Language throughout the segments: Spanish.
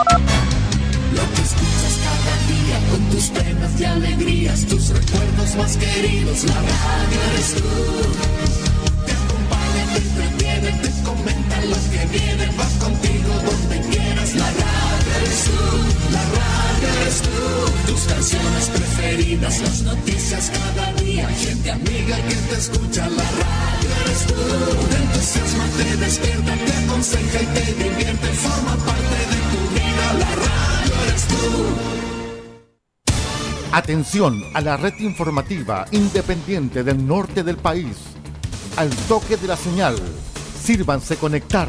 Lo que escuchas cada día con tus penas y alegrías, tus recuerdos más queridos, la radio eres tú. Te acompaña, te entretiene, te comenta los que vienen, vas contigo donde eres tú, la radio eres tú. Tus canciones preferidas, las noticias cada día, gente amiga que te escucha, la radio eres tú. Te entusiasma, te despierta, te aconseja y te divierte, forma parte de tu vida, la radio eres tú. Atención a la red informativa independiente del norte del país. Al toque de la señal, sírvanse conectar.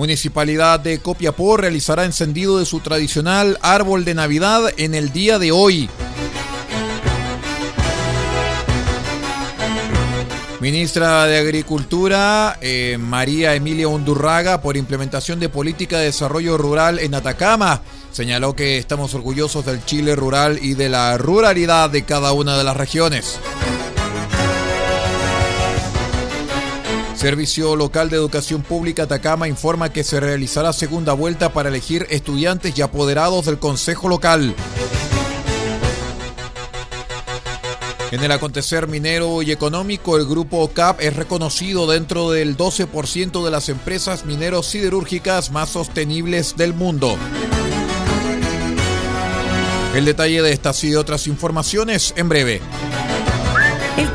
Municipalidad de Copiapó realizará encendido de su tradicional árbol de Navidad en el día de hoy. Ministra de Agricultura, eh, María Emilia Undurraga, por implementación de política de desarrollo rural en Atacama, señaló que estamos orgullosos del Chile rural y de la ruralidad de cada una de las regiones. Servicio Local de Educación Pública Atacama informa que se realizará segunda vuelta para elegir estudiantes y apoderados del Consejo Local. En el acontecer minero y económico, el grupo CAP es reconocido dentro del 12% de las empresas mineros siderúrgicas más sostenibles del mundo. El detalle de estas y otras informaciones en breve.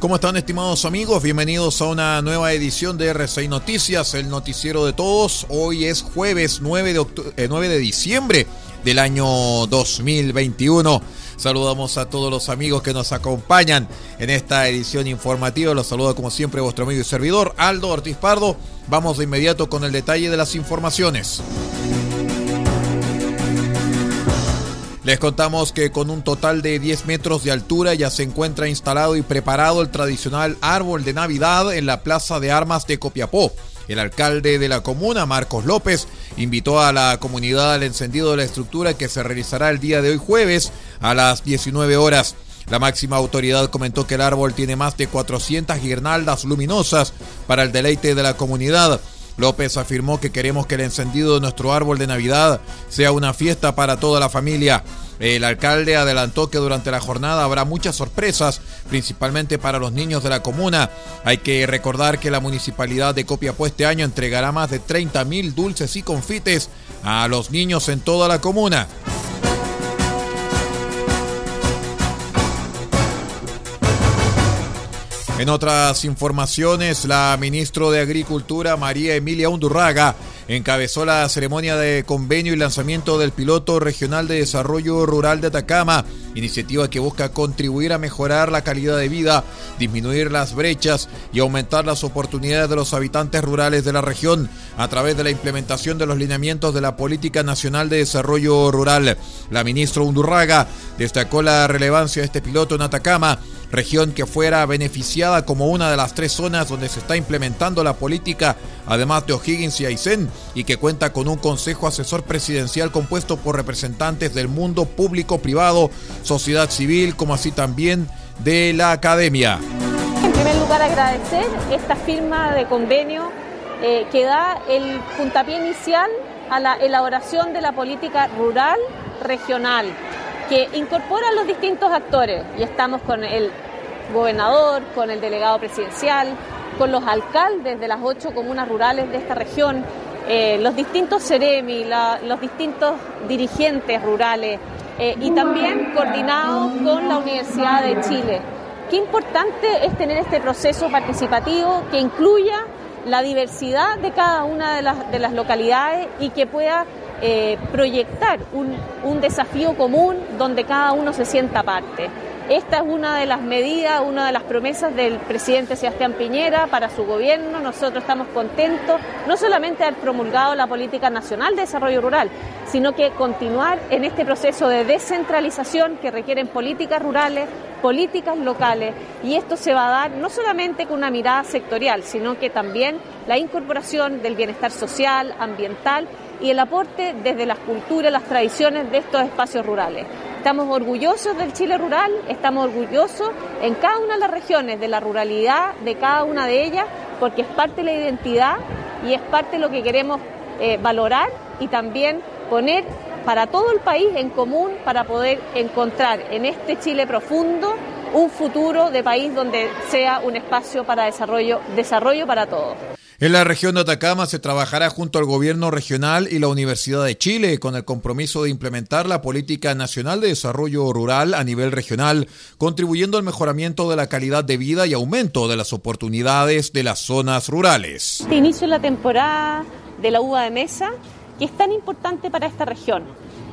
¿Cómo están estimados amigos? Bienvenidos a una nueva edición de R6 Noticias, el noticiero de todos. Hoy es jueves 9 de, eh, 9 de diciembre del año 2021. Saludamos a todos los amigos que nos acompañan en esta edición informativa. Los saluda como siempre vuestro amigo y servidor Aldo Ortiz Pardo. Vamos de inmediato con el detalle de las informaciones. Les contamos que con un total de 10 metros de altura ya se encuentra instalado y preparado el tradicional árbol de Navidad en la Plaza de Armas de Copiapó. El alcalde de la comuna, Marcos López, invitó a la comunidad al encendido de la estructura que se realizará el día de hoy jueves a las 19 horas. La máxima autoridad comentó que el árbol tiene más de 400 guirnaldas luminosas para el deleite de la comunidad. López afirmó que queremos que el encendido de nuestro árbol de Navidad sea una fiesta para toda la familia. El alcalde adelantó que durante la jornada habrá muchas sorpresas, principalmente para los niños de la comuna. Hay que recordar que la municipalidad de Copiapó este año entregará más de 30 mil dulces y confites a los niños en toda la comuna. En otras informaciones, la ministra de Agricultura, María Emilia Undurraga, encabezó la ceremonia de convenio y lanzamiento del piloto regional de desarrollo rural de Atacama, iniciativa que busca contribuir a mejorar la calidad de vida, disminuir las brechas y aumentar las oportunidades de los habitantes rurales de la región a través de la implementación de los lineamientos de la Política Nacional de Desarrollo Rural. La ministra Undurraga destacó la relevancia de este piloto en Atacama, región que fuera beneficiada como una de las tres zonas donde se está implementando la política, además de O'Higgins y Aysén, y que cuenta con un consejo asesor presidencial compuesto por representantes del mundo público, privado, sociedad civil, como así también de la academia. En primer lugar, agradecer esta firma de convenio eh, que da el puntapié inicial a la elaboración de la política rural regional, que incorpora a los distintos actores. Y estamos con el gobernador, con el delegado presidencial, con los alcaldes de las ocho comunas rurales de esta región, eh, los distintos CEREMI, los distintos dirigentes rurales eh, y también coordinado con la Universidad de Chile. Qué importante es tener este proceso participativo que incluya la diversidad de cada una de las, de las localidades y que pueda eh, proyectar un, un desafío común donde cada uno se sienta parte. Esta es una de las medidas, una de las promesas del presidente Sebastián Piñera para su gobierno. Nosotros estamos contentos no solamente de haber promulgado la Política Nacional de Desarrollo Rural, sino que continuar en este proceso de descentralización que requieren políticas rurales, políticas locales y esto se va a dar no solamente con una mirada sectorial, sino que también la incorporación del bienestar social, ambiental y el aporte desde las culturas, las tradiciones de estos espacios rurales. Estamos orgullosos del Chile rural, estamos orgullosos en cada una de las regiones de la ruralidad de cada una de ellas, porque es parte de la identidad y es parte de lo que queremos eh, valorar y también poner para todo el país en común para poder encontrar en este Chile profundo un futuro de país donde sea un espacio para desarrollo, desarrollo para todos. En la región de Atacama se trabajará junto al gobierno regional y la Universidad de Chile con el compromiso de implementar la política nacional de desarrollo rural a nivel regional, contribuyendo al mejoramiento de la calidad de vida y aumento de las oportunidades de las zonas rurales. Este inicio de la temporada de la uva de mesa, que es tan importante para esta región.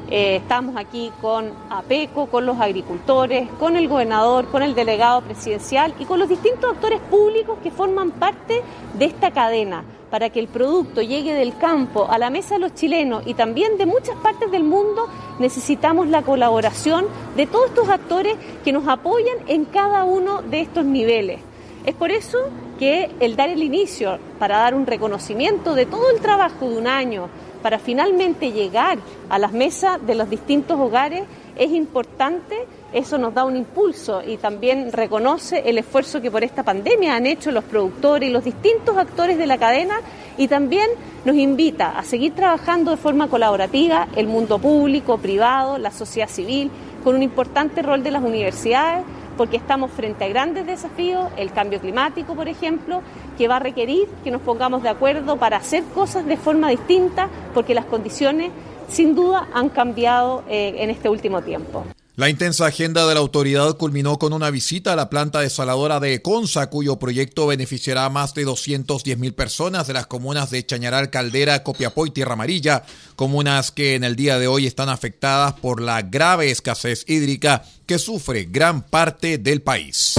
Eh, estamos aquí con APECO, con los agricultores, con el gobernador, con el delegado presidencial y con los distintos actores públicos que forman parte de esta cadena para que el producto llegue del campo a la mesa de los chilenos y también de muchas partes del mundo, necesitamos la colaboración de todos estos actores que nos apoyan en cada uno de estos niveles. Es por eso que el dar el inicio, para dar un reconocimiento de todo el trabajo de un año, para finalmente llegar a las mesas de los distintos hogares es importante, eso nos da un impulso y también reconoce el esfuerzo que por esta pandemia han hecho los productores y los distintos actores de la cadena y también nos invita a seguir trabajando de forma colaborativa el mundo público, privado, la sociedad civil, con un importante rol de las universidades porque estamos frente a grandes desafíos, el cambio climático, por ejemplo, que va a requerir que nos pongamos de acuerdo para hacer cosas de forma distinta, porque las condiciones sin duda han cambiado eh, en este último tiempo. La intensa agenda de la autoridad culminó con una visita a la planta desaladora de Conza, cuyo proyecto beneficiará a más de 210 mil personas de las comunas de Chañaral, Caldera, Copiapó y Tierra Amarilla, comunas que en el día de hoy están afectadas por la grave escasez hídrica que sufre gran parte del país.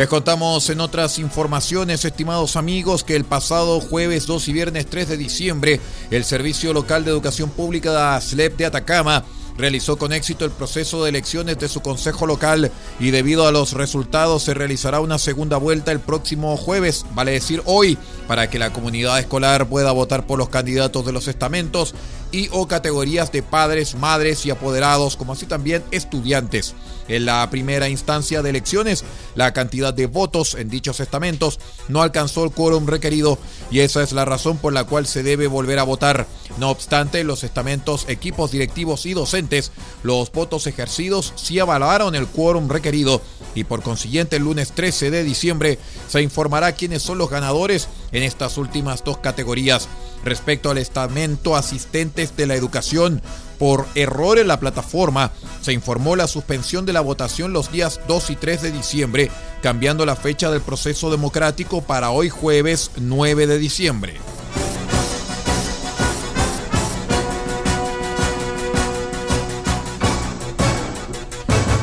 Les contamos en otras informaciones, estimados amigos, que el pasado jueves 2 y viernes 3 de diciembre, el Servicio Local de Educación Pública de ASLEP de Atacama realizó con éxito el proceso de elecciones de su consejo local y debido a los resultados se realizará una segunda vuelta el próximo jueves, vale decir hoy, para que la comunidad escolar pueda votar por los candidatos de los estamentos y o categorías de padres, madres y apoderados, como así también estudiantes. En la primera instancia de elecciones, la cantidad de votos en dichos estamentos no alcanzó el quórum requerido y esa es la razón por la cual se debe volver a votar. No obstante, los estamentos, equipos directivos y docentes, los votos ejercidos sí avalaron el quórum requerido y por consiguiente el lunes 13 de diciembre se informará quiénes son los ganadores en estas últimas dos categorías. Respecto al estamento asistentes de la educación, por error en la plataforma, se informó la suspensión de la votación los días 2 y 3 de diciembre, cambiando la fecha del proceso democrático para hoy jueves 9 de diciembre.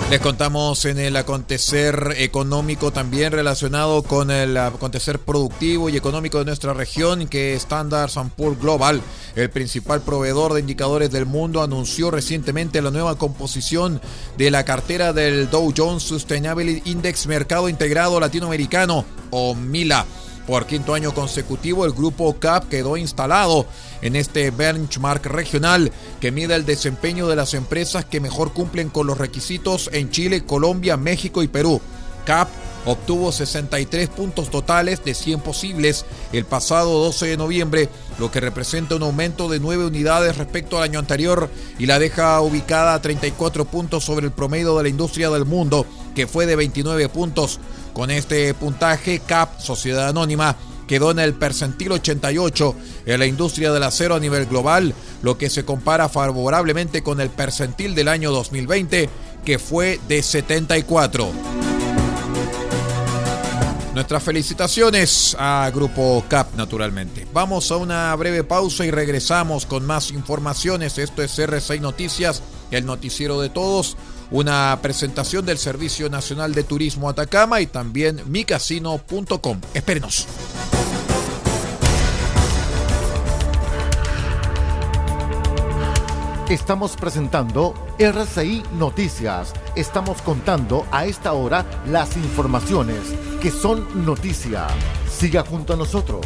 Les contamos en el acontecer económico también relacionado con el acontecer productivo y económico de nuestra región que Standard Poor's Global, el principal proveedor de indicadores del mundo, anunció recientemente la nueva composición de la cartera del Dow Jones Sustainability Index Mercado Integrado Latinoamericano o MILA Por quinto año consecutivo, el grupo CAP quedó instalado en este benchmark regional que mide el desempeño de las empresas que mejor cumplen con los requisitos en Chile, Colombia, México y Perú. CAP obtuvo 63 puntos totales de 100 posibles el pasado 12 de noviembre, lo que representa un aumento de 9 unidades respecto al año anterior y la deja ubicada a 34 puntos sobre el promedio de la industria del mundo, que fue de 29 puntos. Con este puntaje, CAP, Sociedad Anónima, quedó en el percentil 88 en la industria del acero a nivel global, lo que se compara favorablemente con el percentil del año 2020, que fue de 74. Nuestras felicitaciones a Grupo CAP, naturalmente. Vamos a una breve pausa y regresamos con más informaciones. Esto es R6 Noticias, el noticiero de todos una presentación del Servicio Nacional de Turismo Atacama y también micasino.com. Espérenos. Estamos presentando RCI Noticias. Estamos contando a esta hora las informaciones que son noticia. Siga junto a nosotros.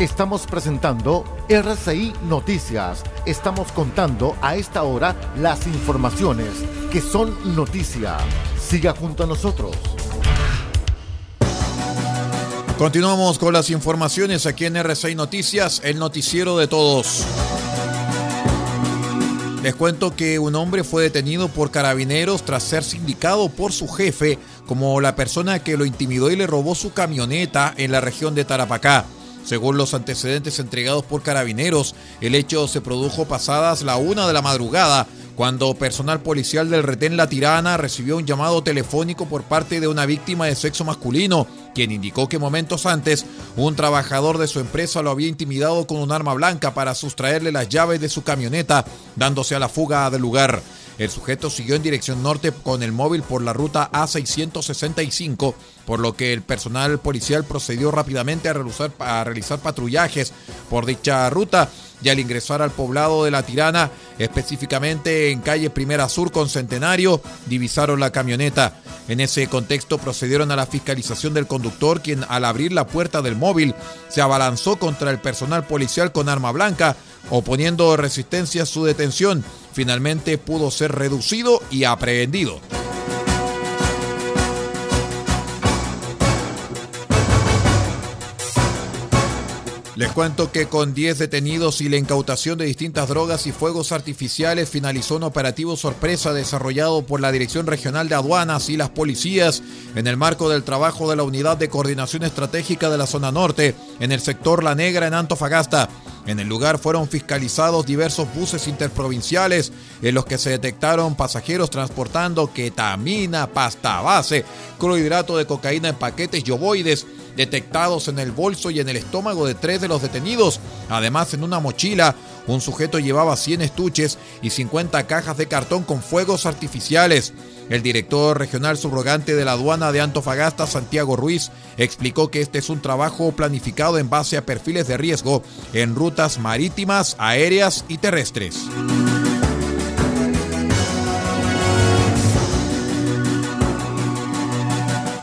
Estamos presentando RCI Noticias. Estamos contando a esta hora las informaciones que son noticia. Siga junto a nosotros. Continuamos con las informaciones aquí en RCI Noticias, el noticiero de todos. Les cuento que un hombre fue detenido por carabineros tras ser sindicado por su jefe como la persona que lo intimidó y le robó su camioneta en la región de Tarapacá. Según los antecedentes entregados por carabineros, el hecho se produjo pasadas la una de la madrugada, cuando personal policial del retén La Tirana recibió un llamado telefónico por parte de una víctima de sexo masculino, quien indicó que momentos antes un trabajador de su empresa lo había intimidado con un arma blanca para sustraerle las llaves de su camioneta, dándose a la fuga del lugar. El sujeto siguió en dirección norte con el móvil por la ruta A665, por lo que el personal policial procedió rápidamente a realizar, realizar patrullajes por dicha ruta y al ingresar al poblado de La Tirana, específicamente en calle Primera Sur con Centenario, divisaron la camioneta. En ese contexto procedieron a la fiscalización del conductor, quien al abrir la puerta del móvil se abalanzó contra el personal policial con arma blanca, oponiendo resistencia a su detención. Finalmente pudo ser reducido y aprehendido. Les cuento que con 10 detenidos y la incautación de distintas drogas y fuegos artificiales finalizó un operativo sorpresa desarrollado por la Dirección Regional de Aduanas y las policías en el marco del trabajo de la Unidad de Coordinación Estratégica de la Zona Norte en el sector La Negra en Antofagasta. En el lugar fueron fiscalizados diversos buses interprovinciales en los que se detectaron pasajeros transportando ketamina, pasta base, clorhidrato de cocaína en paquetes y detectados en el bolso y en el estómago de tres de los detenidos. Además, en una mochila, un sujeto llevaba 100 estuches y 50 cajas de cartón con fuegos artificiales. El director regional subrogante de la aduana de Antofagasta, Santiago Ruiz, explicó que este es un trabajo planificado en base a perfiles de riesgo en rutas marítimas, aéreas y terrestres.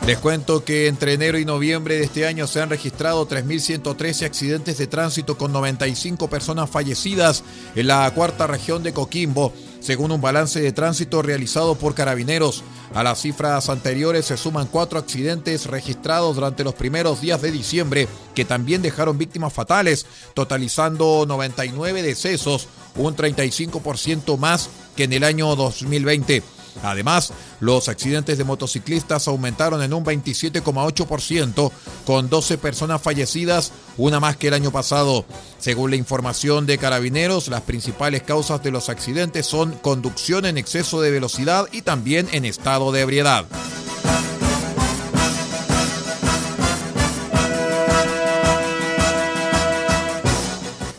Les cuento que entre enero y noviembre de este año se han registrado 3.113 accidentes de tránsito con 95 personas fallecidas en la cuarta región de Coquimbo, según un balance de tránsito realizado por carabineros. A las cifras anteriores se suman cuatro accidentes registrados durante los primeros días de diciembre, que también dejaron víctimas fatales, totalizando 99 decesos, un 35% más que en el año 2020. Además, los accidentes de motociclistas aumentaron en un 27,8%, con 12 personas fallecidas, una más que el año pasado. Según la información de carabineros, las principales causas de los accidentes son conducción en exceso de velocidad y también en estado de ebriedad.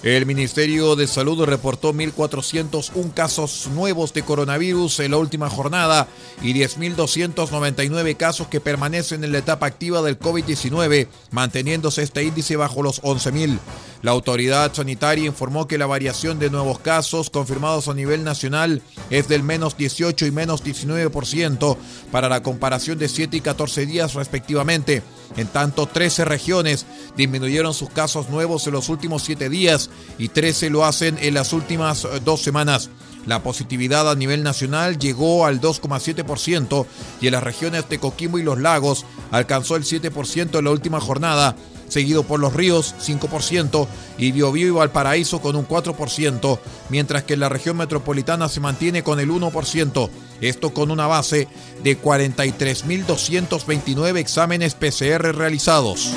El Ministerio de Salud reportó 1.401 casos nuevos de coronavirus en la última jornada y 10.299 casos que permanecen en la etapa activa del COVID-19, manteniéndose este índice bajo los 11.000. La autoridad sanitaria informó que la variación de nuevos casos confirmados a nivel nacional es del menos 18 y menos 19% para la comparación de 7 y 14 días respectivamente. En tanto, 13 regiones disminuyeron sus casos nuevos en los últimos 7 días y 13 lo hacen en las últimas eh, dos semanas. La positividad a nivel nacional llegó al 2,7% y en las regiones de Coquimbo y Los Lagos alcanzó el 7% en la última jornada, seguido por Los Ríos 5% y Biobío y Valparaíso con un 4%, mientras que la región metropolitana se mantiene con el 1%, esto con una base de 43.229 exámenes PCR realizados.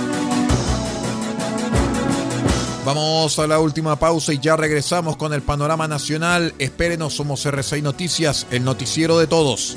Vamos a la última pausa y ya regresamos con el panorama nacional. Espérenos, somos RCI Noticias, el noticiero de todos.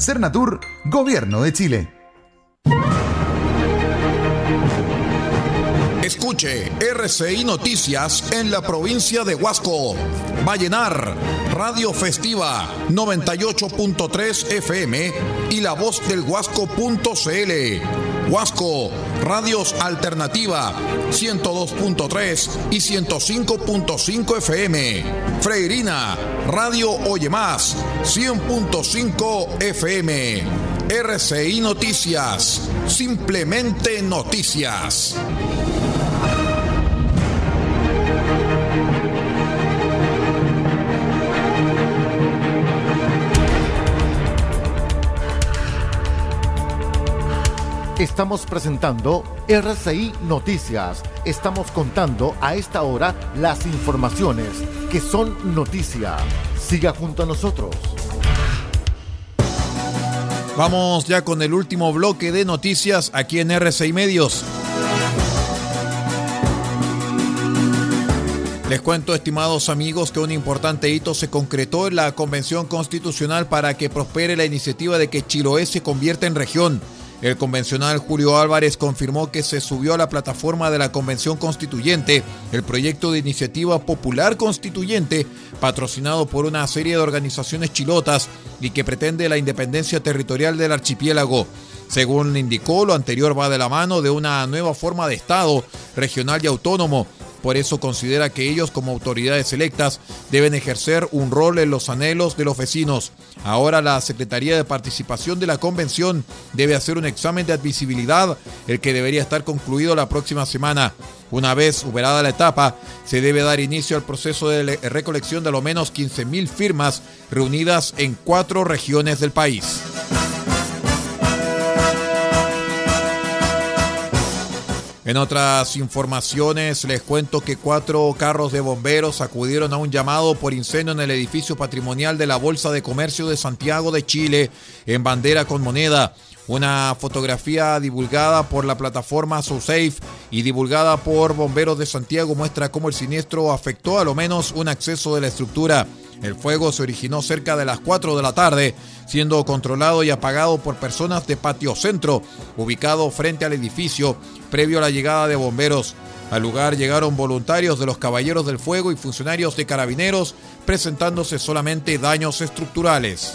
Cernatur, Gobierno de Chile. Escuche RCI Noticias en la provincia de Huasco. Vallenar, Radio Festiva 98.3 FM y la voz del Huasco.cl. Huasco, Radios Alternativa 102.3 y 105.5 FM. Freirina, Radio Oye Más 100.5 FM. RCI Noticias, simplemente noticias. Estamos presentando RCI Noticias. Estamos contando a esta hora las informaciones que son noticia. Siga junto a nosotros. Vamos ya con el último bloque de noticias aquí en RCI Medios. Les cuento, estimados amigos, que un importante hito se concretó en la Convención Constitucional para que prospere la iniciativa de que Chiloé se convierta en región. El convencional Julio Álvarez confirmó que se subió a la plataforma de la Convención Constituyente el proyecto de iniciativa popular constituyente patrocinado por una serie de organizaciones chilotas y que pretende la independencia territorial del archipiélago. Según indicó, lo anterior va de la mano de una nueva forma de Estado regional y autónomo Por eso considera que ellos como autoridades electas deben ejercer un rol en los anhelos de los vecinos. Ahora la Secretaría de Participación de la Convención debe hacer un examen de admisibilidad, el que debería estar concluido la próxima semana. Una vez superada la etapa, se debe dar inicio al proceso de recolección de lo menos 15.000 firmas reunidas en cuatro regiones del país. En otras informaciones les cuento que cuatro carros de bomberos acudieron a un llamado por incendio en el edificio patrimonial de la Bolsa de Comercio de Santiago de Chile en bandera con moneda. Una fotografía divulgada por la plataforma SoSafe y divulgada por Bomberos de Santiago muestra cómo el siniestro afectó a lo menos un acceso de la estructura. El fuego se originó cerca de las 4 de la tarde, siendo controlado y apagado por personas de Patio Centro, ubicado frente al edificio, previo a la llegada de bomberos. Al lugar llegaron voluntarios de los Caballeros del Fuego y funcionarios de carabineros, presentándose solamente daños estructurales.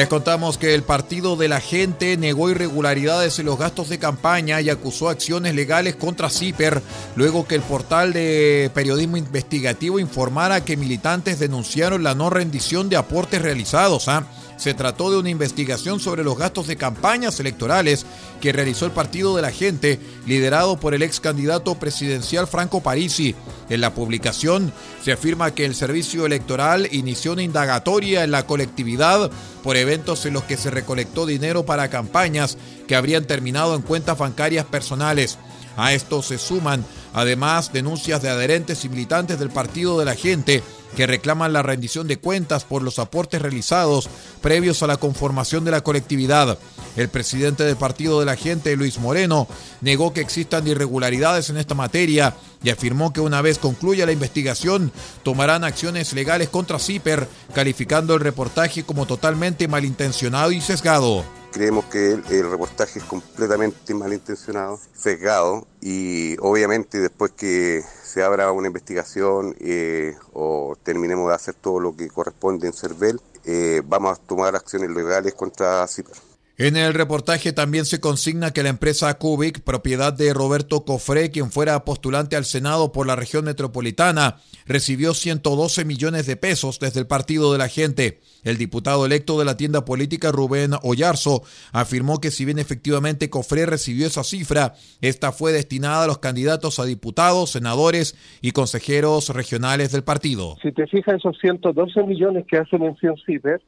Les contamos que el Partido de la Gente negó irregularidades en los gastos de campaña y acusó acciones legales contra CIPER luego que el portal de periodismo investigativo informara que militantes denunciaron la no rendición de aportes realizados. ¿ah? Se trató de una investigación sobre los gastos de campañas electorales que realizó el Partido de la Gente, liderado por el ex candidato presidencial Franco Parisi. En la publicación se afirma que el servicio electoral inició una indagatoria en la colectividad por eventos en los que se recolectó dinero para campañas que habrían terminado en cuentas bancarias personales. A esto se suman además denuncias de adherentes y militantes del Partido de la Gente que reclaman la rendición de cuentas por los aportes realizados previos a la conformación de la colectividad. El presidente del Partido de la Gente, Luis Moreno, negó que existan irregularidades en esta materia y afirmó que una vez concluya la investigación tomarán acciones legales contra CIPER, calificando el reportaje como totalmente malintencionado y sesgado. Creemos que el, reportaje es completamente malintencionado, sesgado y obviamente después que se abra una investigación eh, o terminemos de hacer todo lo que corresponde en CERVEL, eh, vamos a tomar acciones legales contra CIPER. En el reportaje también se consigna que la empresa Cubic, propiedad de Roberto Cofré, quien fuera postulante al Senado por la región metropolitana, recibió 112 millones de pesos desde el Partido de la Gente. El diputado electo de la tienda política Rubén Ollarzo afirmó que si bien efectivamente Cofré recibió esa cifra, esta fue destinada a los candidatos a diputados, senadores y consejeros regionales del partido. Si te fijas, esos 112 millones que hace mención CIPER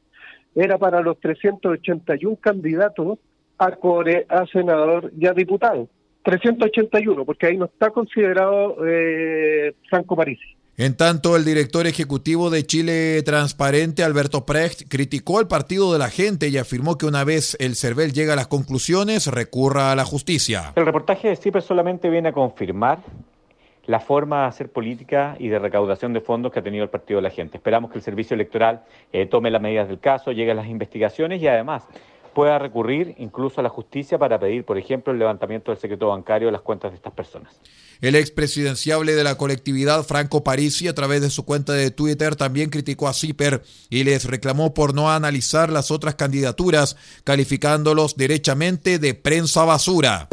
era para los 381 candidatos a, core, a senador y a diputado. 381, porque ahí no está considerado eh, Franco Parisi. En tanto, el director ejecutivo de Chile Transparente, Alberto Precht, criticó al partido de la gente y afirmó que una vez el CERVEL llega a las conclusiones, recurra a la justicia. El reportaje de CIPER solamente viene a confirmar la forma de hacer política y de recaudación de fondos que ha tenido el Partido de la Gente. Esperamos que el Servicio Electoral eh, tome las medidas del caso, llegue a las investigaciones y además pueda recurrir incluso a la justicia para pedir, por ejemplo, el levantamiento del secreto bancario de las cuentas de estas personas. El expresidenciable de la colectividad, Franco Parisi, a través de su cuenta de Twitter, también criticó a CIPER y les reclamó por no analizar las otras candidaturas, calificándolos derechamente de prensa basura.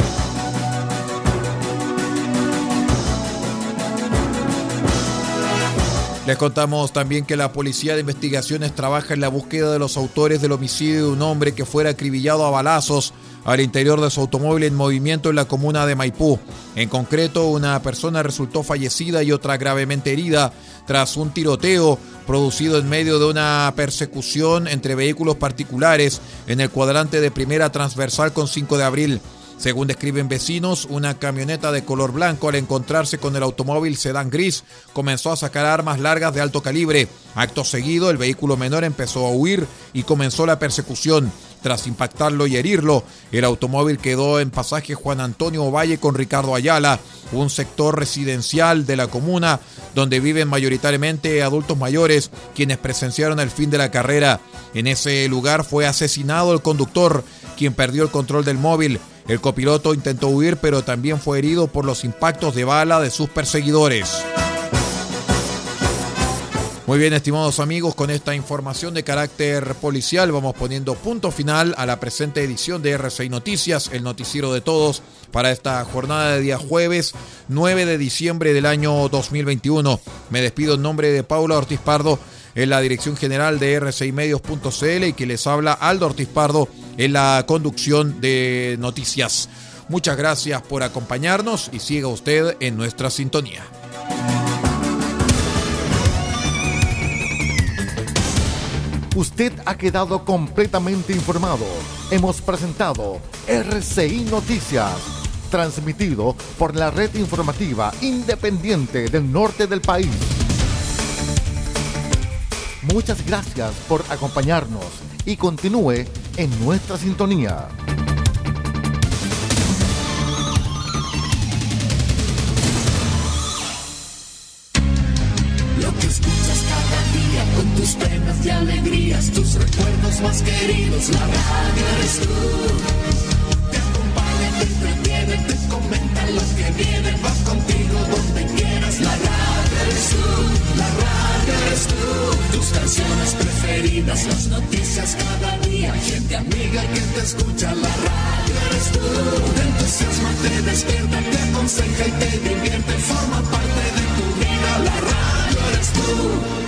Les contamos también que la Policía de Investigaciones trabaja en la búsqueda de los autores del homicidio de un hombre que fuera acribillado a balazos al interior de su automóvil en movimiento en la comuna de Maipú. En concreto, una persona resultó fallecida y otra gravemente herida tras un tiroteo producido en medio de una persecución entre vehículos particulares en el cuadrante de primera transversal con 5 de abril. Según describen vecinos, una camioneta de color blanco al encontrarse con el automóvil sedán gris comenzó a sacar armas largas de alto calibre. Acto seguido, el vehículo menor empezó a huir y comenzó la persecución. Tras impactarlo y herirlo, el automóvil quedó en pasaje Juan Antonio Valle con Ricardo Ayala, un sector residencial de la comuna donde viven mayoritariamente adultos mayores quienes presenciaron el fin de la carrera. En ese lugar fue asesinado el conductor, quien perdió el control del móvil. El copiloto intentó huir, pero también fue herido por los impactos de bala de sus perseguidores. Muy bien, estimados amigos, con esta información de carácter policial vamos poniendo punto final a la presente edición de RCI Noticias, el noticiero de todos, para esta jornada de día jueves 9 de diciembre del año 2021. Me despido en nombre de Paula Ortiz Pardo en la dirección general de R6Medios.cl y que les habla Aldo Ortiz Pardo en la conducción de noticias. Muchas gracias por acompañarnos y siga usted en nuestra sintonía. Usted ha quedado completamente informado. Hemos presentado RCI Noticias, transmitido por la red informativa independiente del norte del país. Muchas gracias por acompañarnos y continúe en nuestra sintonía. Lo que escuchas cada día con tus penas y alegrías, tus recuerdos más queridos, la radio eres tú. Te acompaña, te entretiene, te comenta lo que viene, va contigo donde quieras, la radio eres tú, la radio eres tú. Tus canciones preferidas, las noticias cada día, gente amiga que te escucha, la radio eres tú. Te entusiasma, te despierta, te aconseja y te divierte, forma parte de tu vida, la radio eres tú.